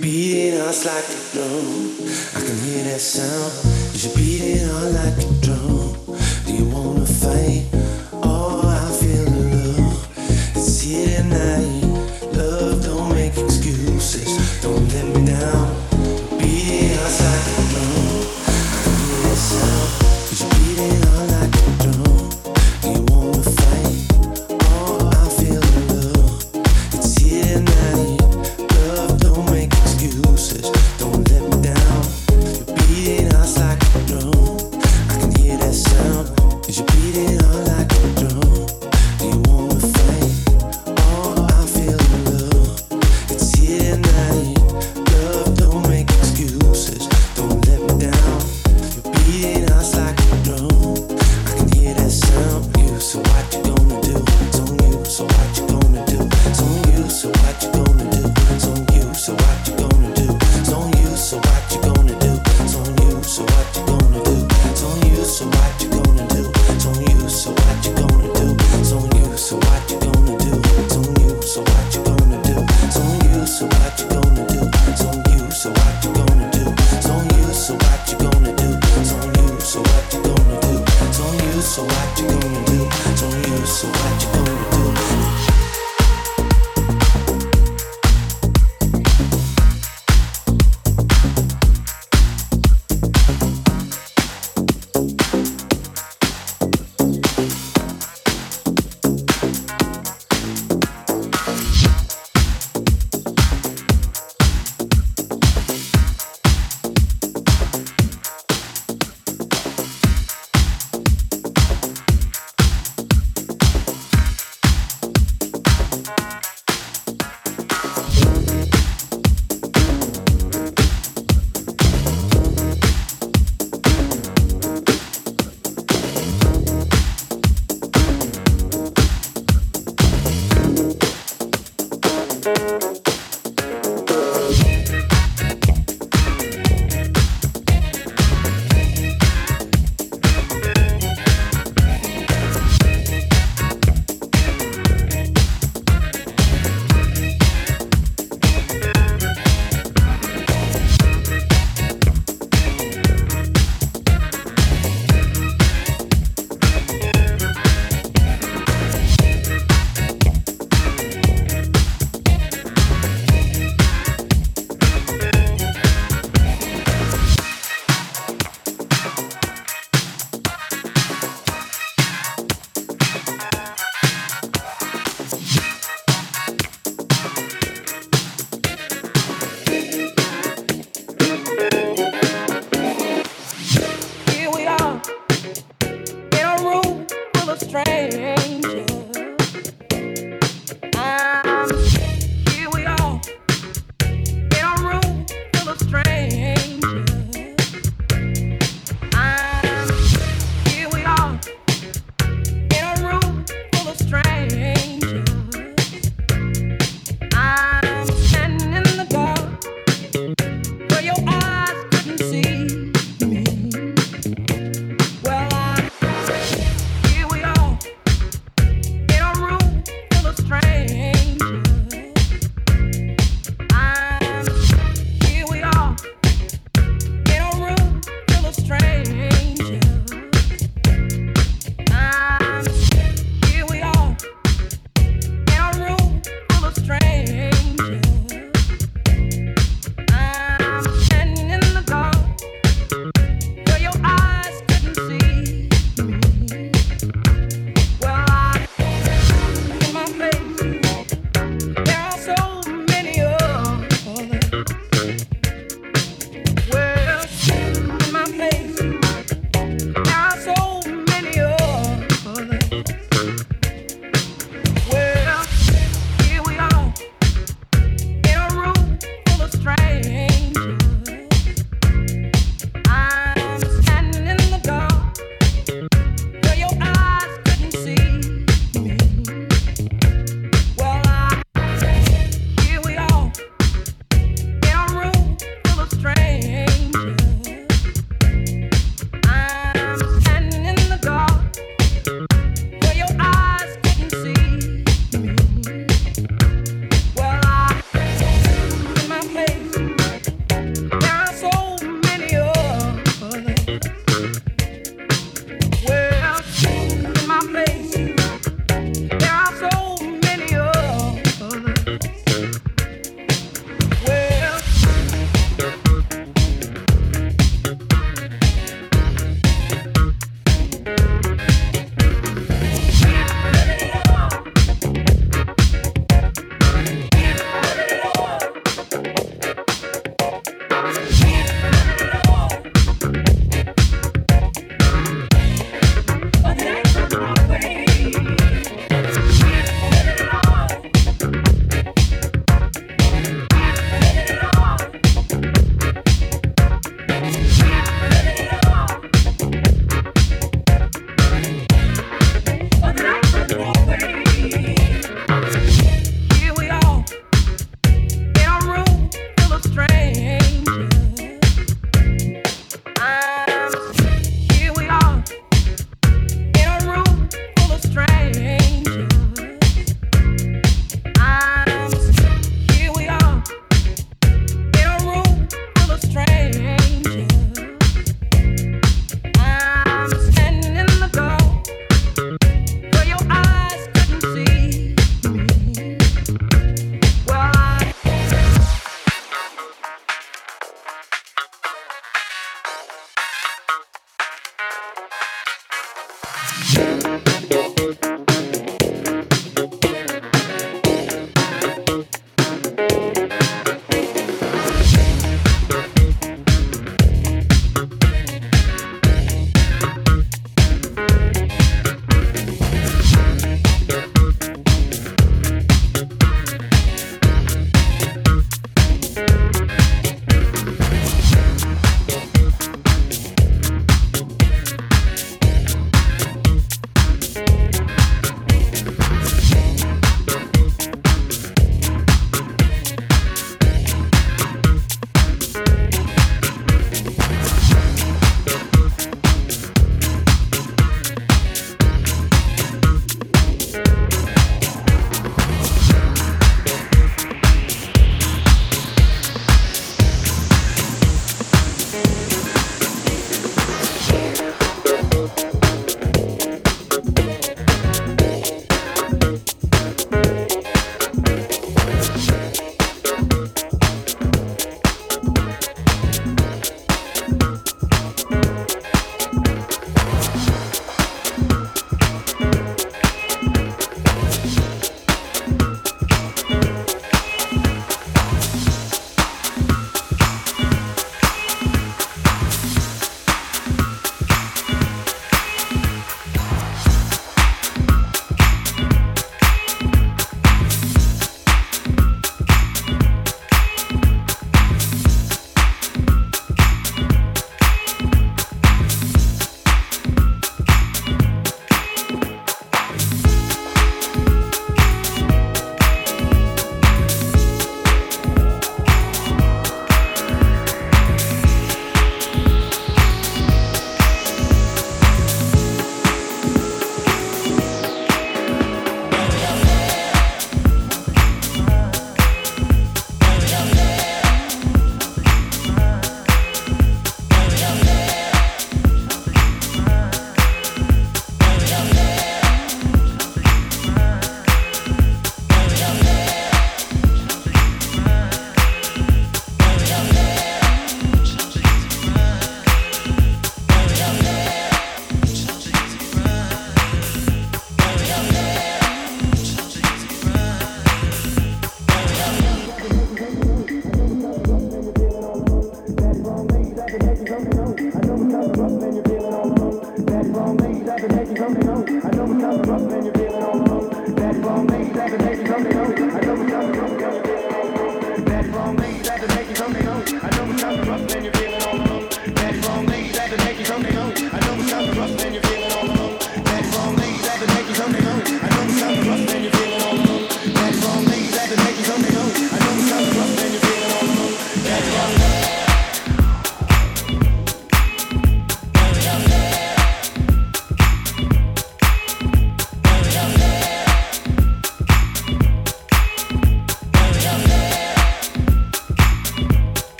beating us like a drum. I can hear that sound. You're beating on like a drum.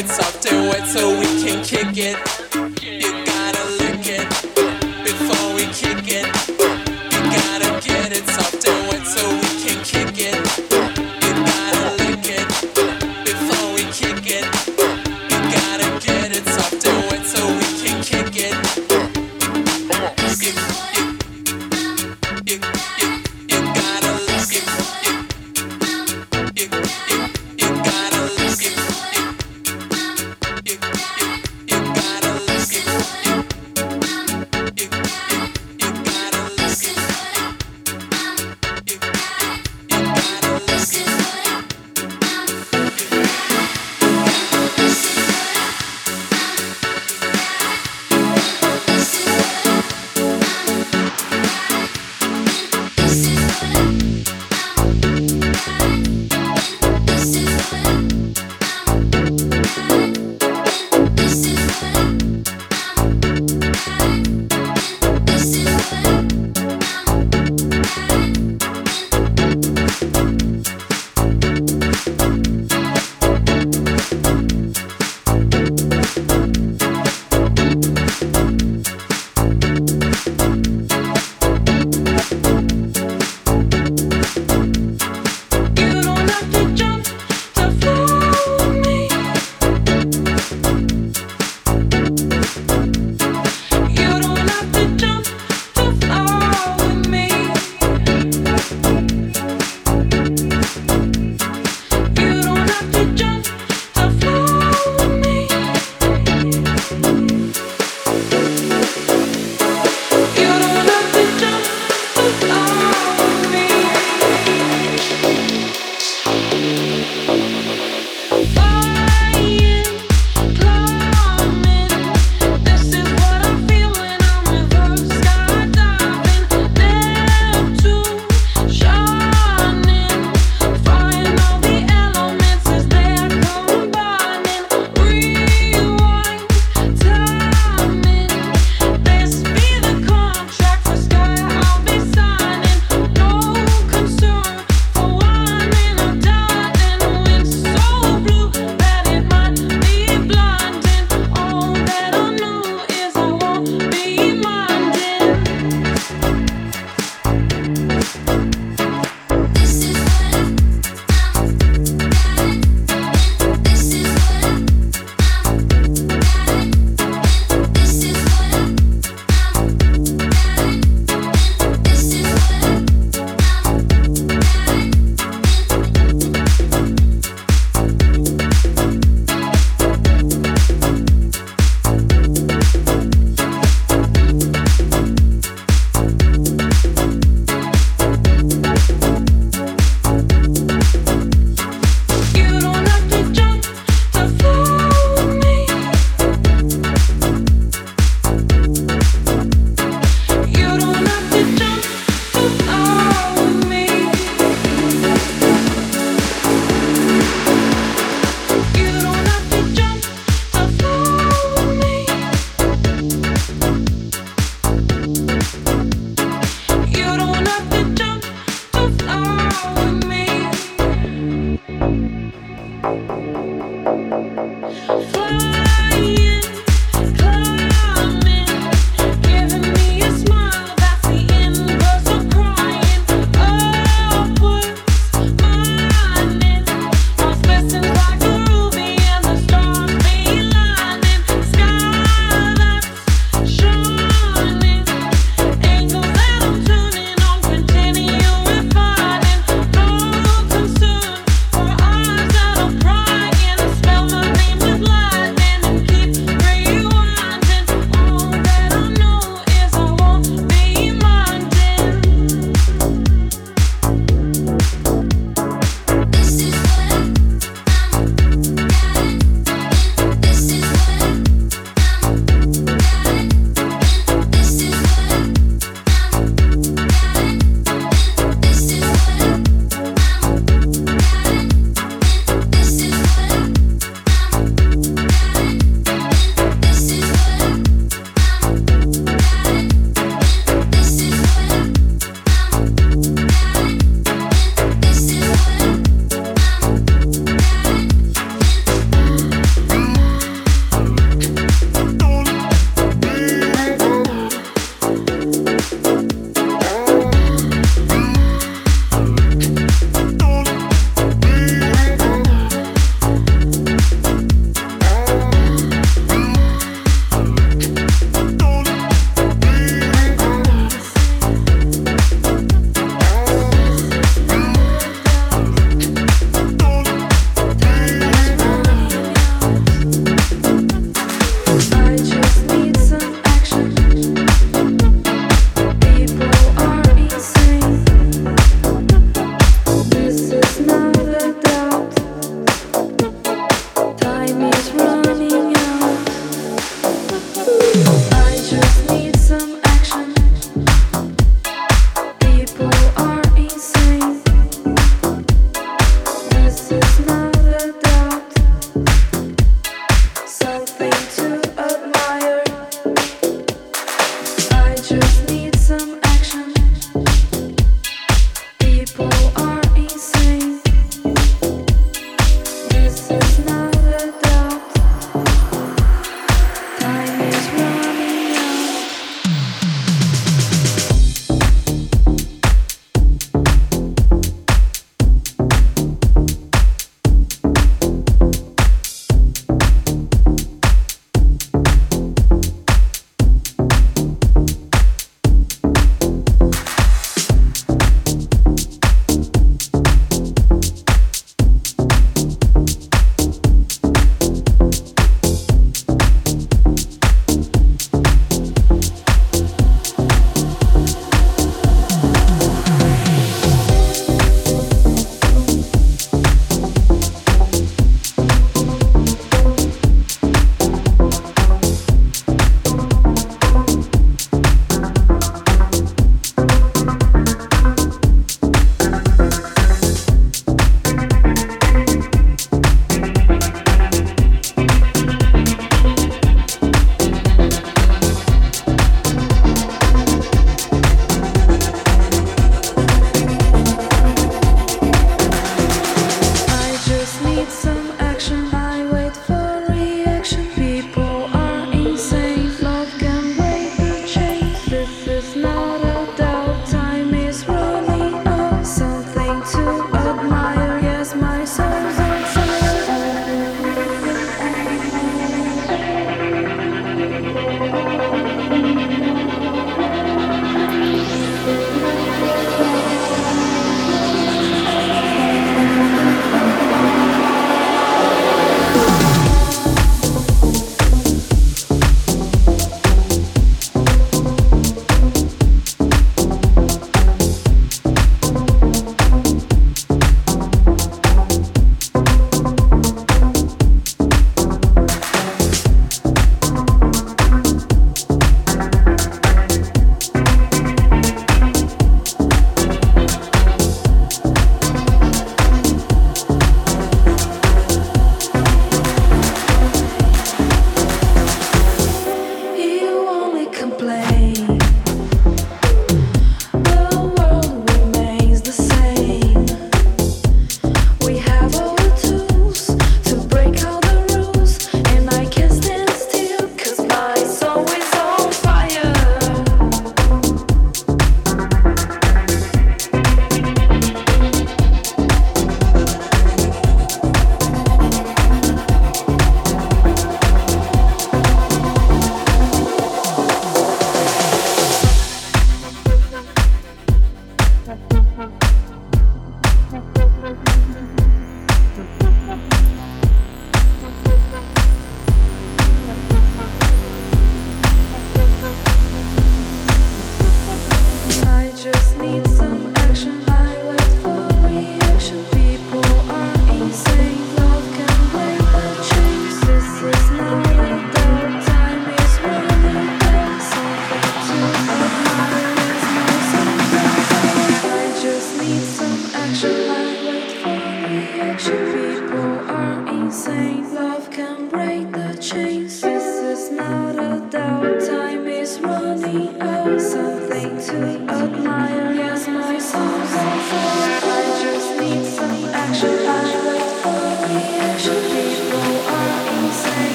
It's I'll do it so we can kick it.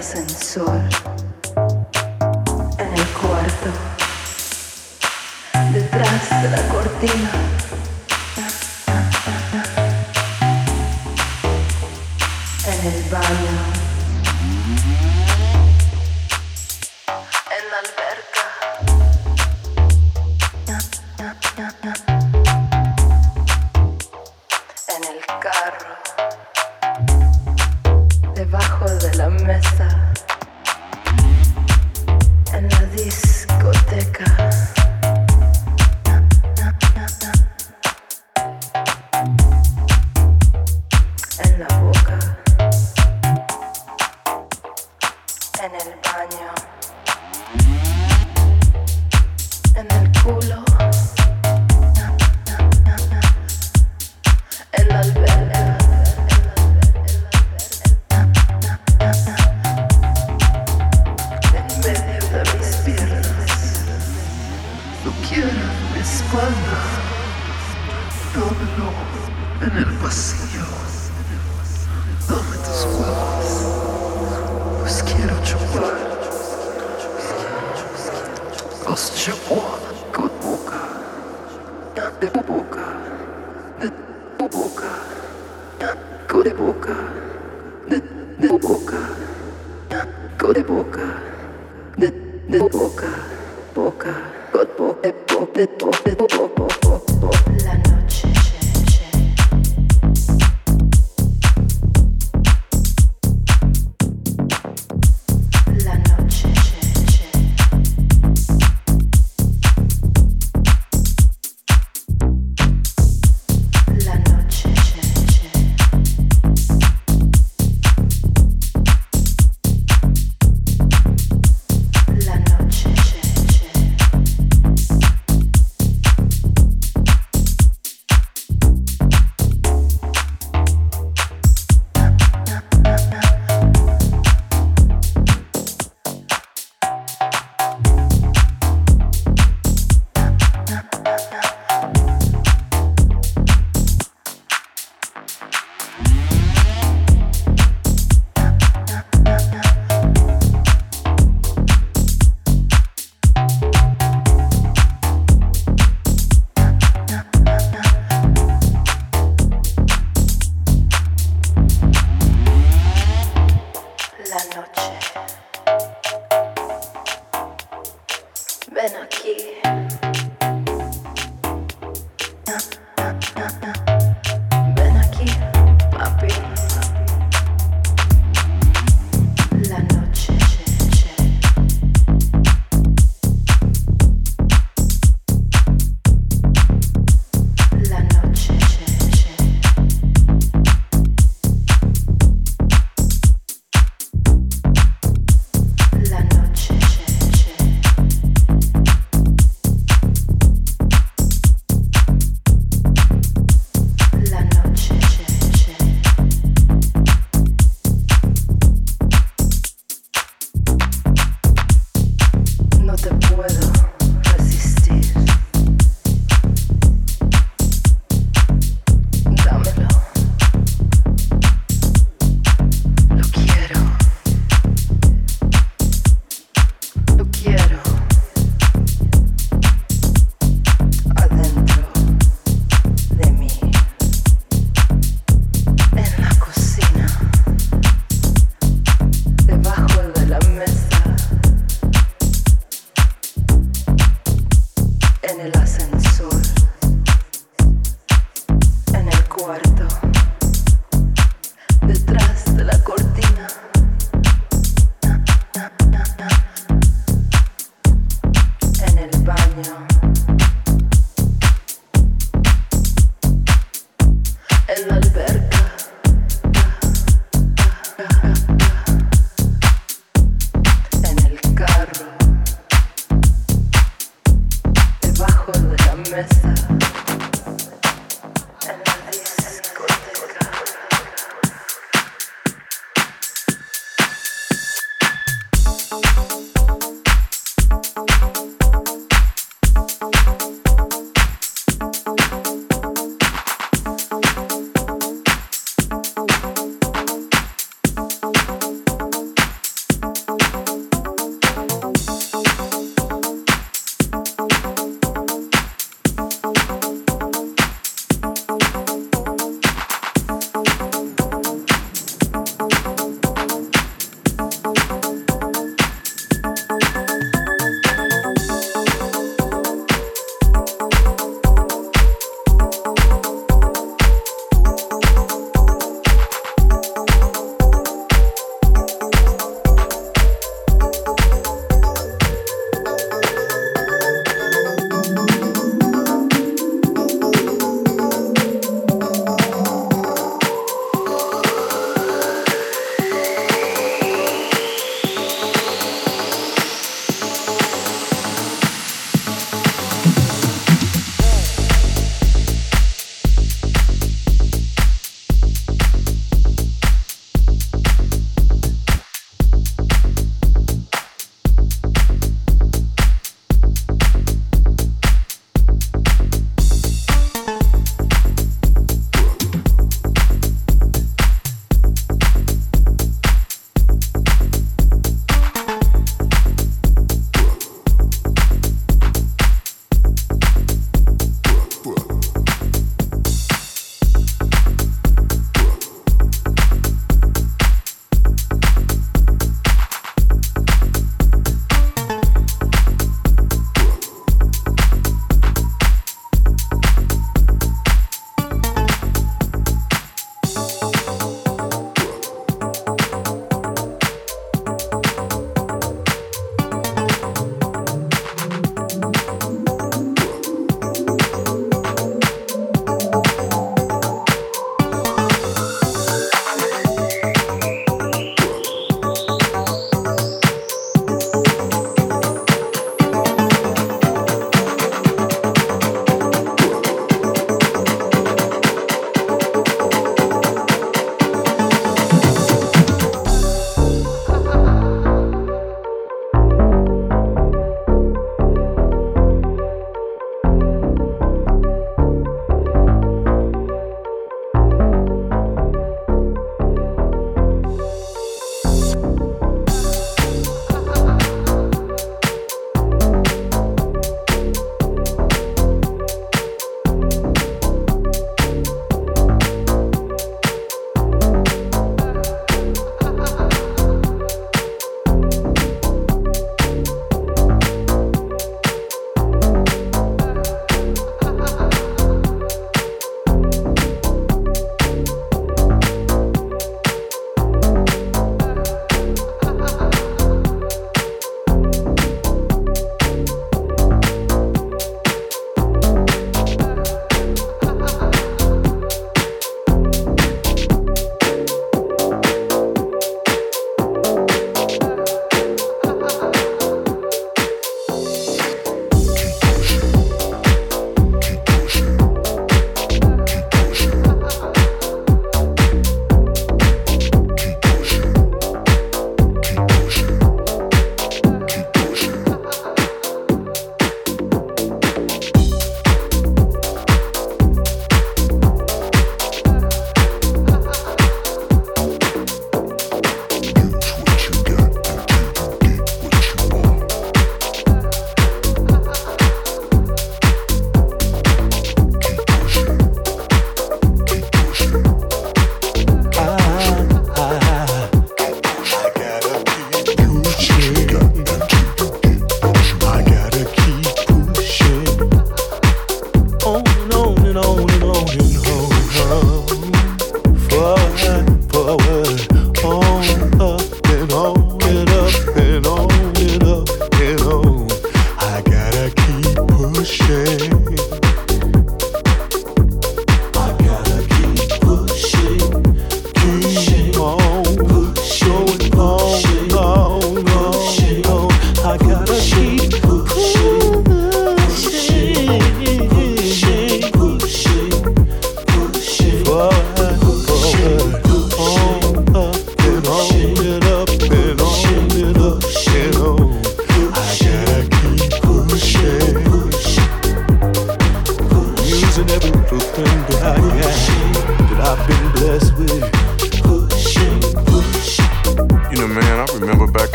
Ascensor, en el cuarto, detrás de la cortina. Cuarto,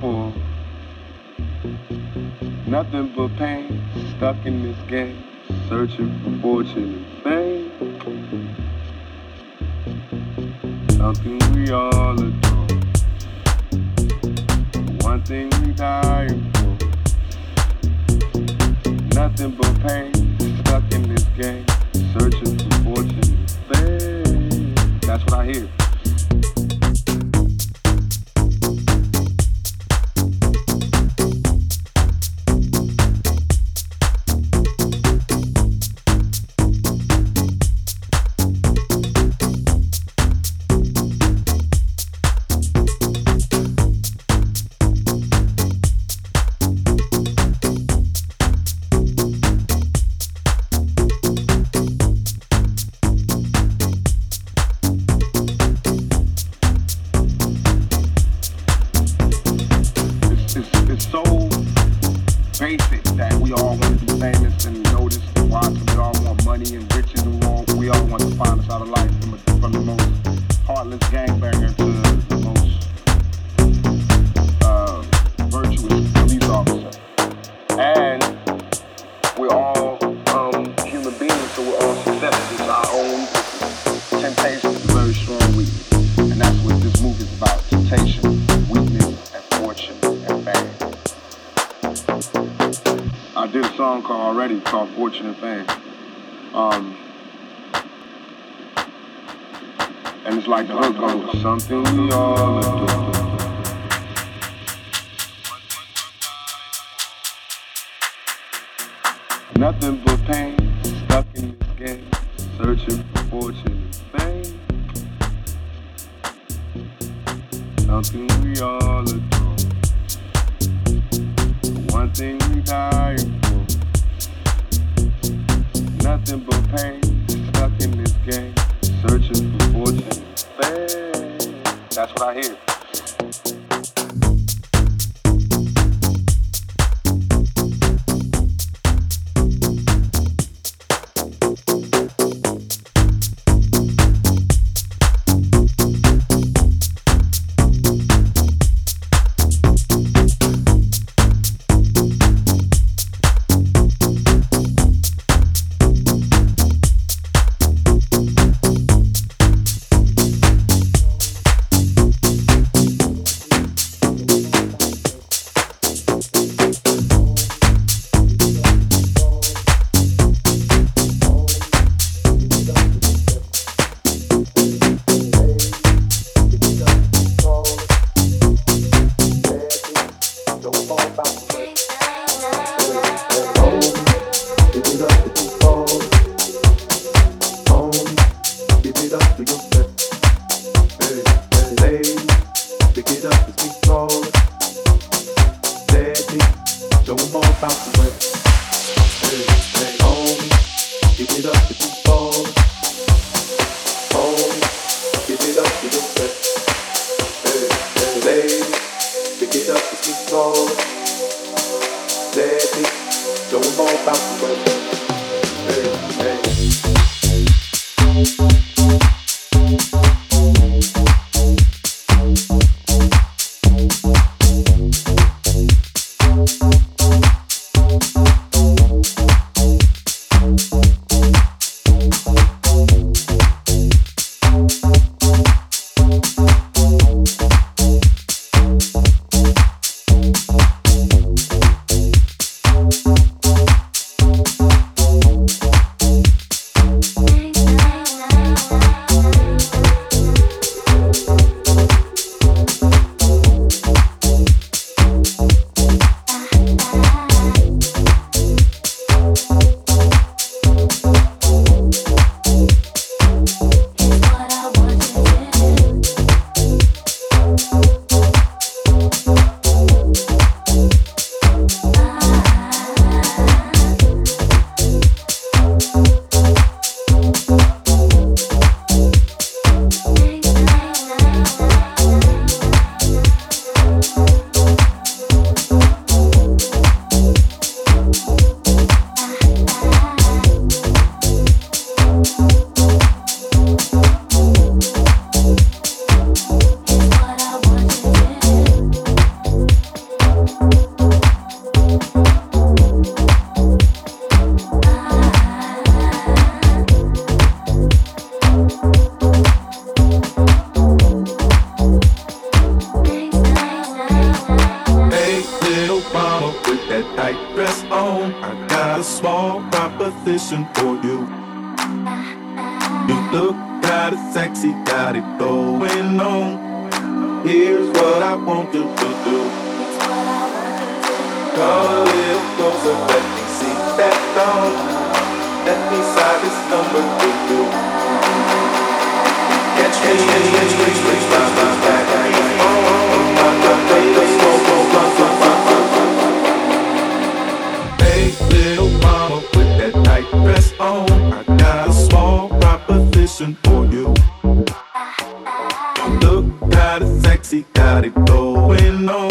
for nothing but pain. Stuck in this game, searching for fortune and fame. unfortunate thing. Um, and it's like the hook goes, something we all. I want you to do. Come a little closer, let me see that thong. Let me side this number with you. Catch me, catch me, catch me, catch my, my back. Oh, oh, oh, my, my, baby, go, go, go, go, go, go, go. Hey, little mama, put that tight dress on. I got a small proposition for you. Got it going on.